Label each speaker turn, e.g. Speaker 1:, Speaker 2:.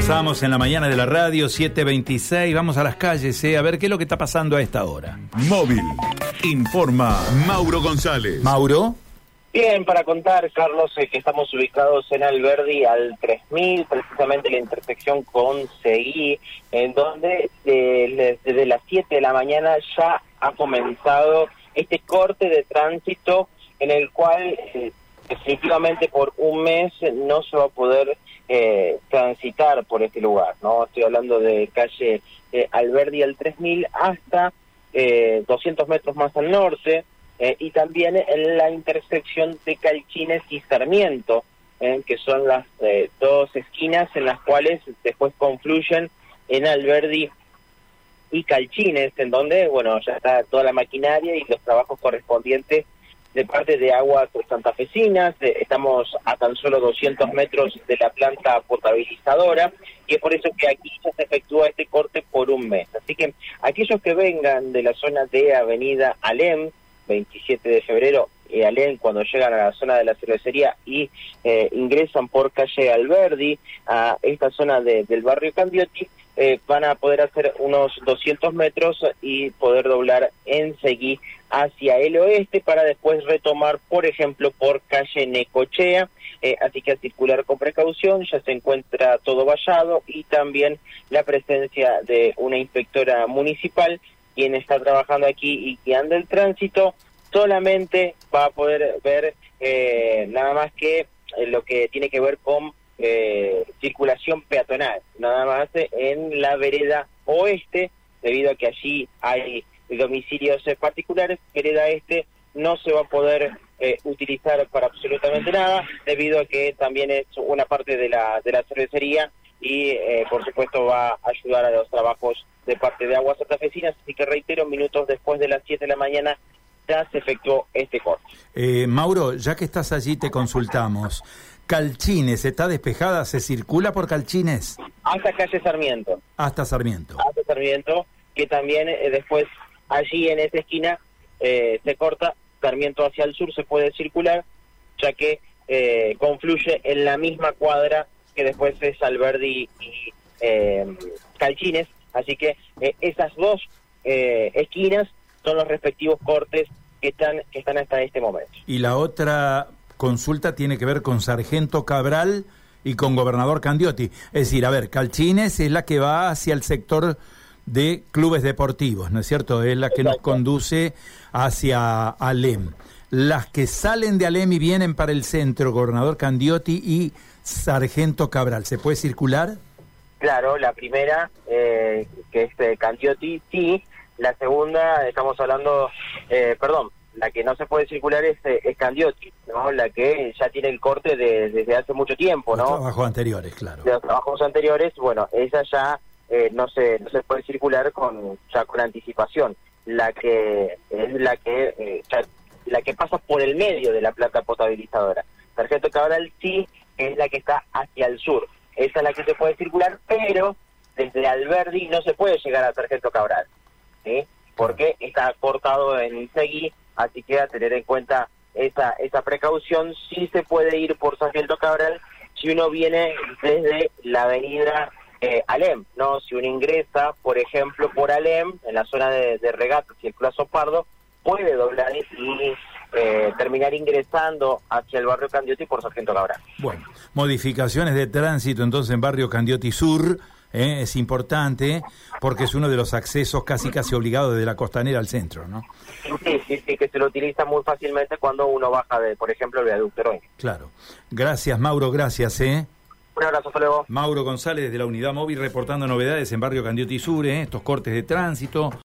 Speaker 1: Avanzamos en la mañana de la radio 726. Vamos a las calles, eh, a ver qué es lo que está pasando a esta hora.
Speaker 2: Móvil. Informa Mauro González.
Speaker 1: Mauro.
Speaker 3: Bien, para contar, Carlos, eh, que estamos ubicados en Alberdi al 3000, precisamente la intersección con CI, en donde eh, desde las 7 de la mañana ya ha comenzado este corte de tránsito en el cual eh, definitivamente por un mes no se va a poder eh, transitar por este lugar, ¿no? Estoy hablando de calle eh, Alberdi al 3000 hasta eh, 200 metros más al norte, eh, y también en la intersección de Calchines y Sarmiento, eh, que son las eh, dos esquinas en las cuales después confluyen en Alberdi y Calchines, en donde, bueno, ya está toda la maquinaria y los trabajos correspondientes de parte de aguas santafesinas, eh, estamos a tan solo 200 metros de la planta potabilizadora y es por eso que aquí ya se efectúa este corte por un mes. Así que aquellos que vengan de la zona de Avenida Alem, 27 de febrero, y Alem, cuando llegan a la zona de la cervecería y eh, ingresan por calle Alberdi a esta zona de, del barrio Candiotti, eh, van a poder hacer unos 200 metros y poder doblar en Seguí hacia el oeste para después retomar, por ejemplo, por calle Necochea. Eh, así que a circular con precaución, ya se encuentra todo vallado y también la presencia de una inspectora municipal, quien está trabajando aquí y guiando el tránsito, solamente va a poder ver eh, nada más que eh, lo que tiene que ver con eh, circulación peatonal, nada más en la vereda oeste, debido a que allí hay domicilios particulares, vereda este no se va a poder eh, utilizar para absolutamente nada, debido a que también es una parte de la, de la cervecería y eh, por supuesto va a ayudar a los trabajos de parte de Aguas Santafesinas, así que reitero, minutos después de las 7 de la mañana ya se efectuó este corte.
Speaker 1: Eh, Mauro, ya que estás allí te consultamos. Calchines, ¿está despejada? ¿Se circula por Calchines?
Speaker 3: Hasta calle Sarmiento.
Speaker 1: Hasta Sarmiento.
Speaker 3: Hasta Sarmiento, que también eh, después allí en esa esquina eh, se corta, Sarmiento hacia el sur se puede circular, ya que eh, confluye en la misma cuadra que después es Alberdi y eh, Calchines, así que eh, esas dos esquinas son los respectivos cortes que están, que están hasta este momento.
Speaker 1: Y la otra consulta tiene que ver con Sargento Cabral y con Gobernador Candiotti. Es decir, a ver, Calchines es la que va hacia el sector de clubes deportivos, ¿no es cierto? Es la que nos conduce hacia Alem. Las que salen de Alem y vienen para el centro, Gobernador Candiotti y Sargento Cabral, ¿se puede circular?
Speaker 3: Claro, la primera, eh, que es eh, Candiotti, sí. La segunda, estamos hablando, eh, perdón, la que no se puede circular es, eh, es Candiotti, ¿no? La que ya tiene el corte de- desde hace mucho tiempo,
Speaker 1: Los
Speaker 3: ¿no?
Speaker 1: trabajos anteriores, claro.
Speaker 3: De los trabajos anteriores, bueno, esa ya eh, no se no se puede circular con ya con anticipación. La que es la que eh, ya- la que pasa por el medio de la planta potabilizadora. Sargento Cabral sí es la que está hacia el sur. Esa es la que se puede circular, pero desde Alberdi no se puede llegar a Sargento Cabral. ¿sí? Porque está cortado en Seguí, así que a tener en cuenta esa esa precaución. Sí se puede ir por Sargento Cabral si uno viene desde la avenida eh, Alem, ¿no? Si uno ingresa, por ejemplo, por Alem, en la zona de, de y el Plazo Pardo, puede doblar y eh, terminar ingresando hacia el barrio Candiotti por Sargento Cabral.
Speaker 1: Bueno, modificaciones de tránsito entonces en barrio Candiotti Sur, ¿eh? es importante porque es uno de los accesos casi casi obligados de la costanera al centro, ¿no?
Speaker 3: Sí, sí, sí, que se lo utiliza muy fácilmente cuando uno baja de, por ejemplo, el viaducto.
Speaker 1: Claro. Gracias, Mauro, gracias, ¿eh?
Speaker 3: Un abrazo, hasta luego.
Speaker 1: Mauro González de la Unidad Móvil reportando novedades en barrio Candiotti Sur, ¿eh? estos cortes de tránsito.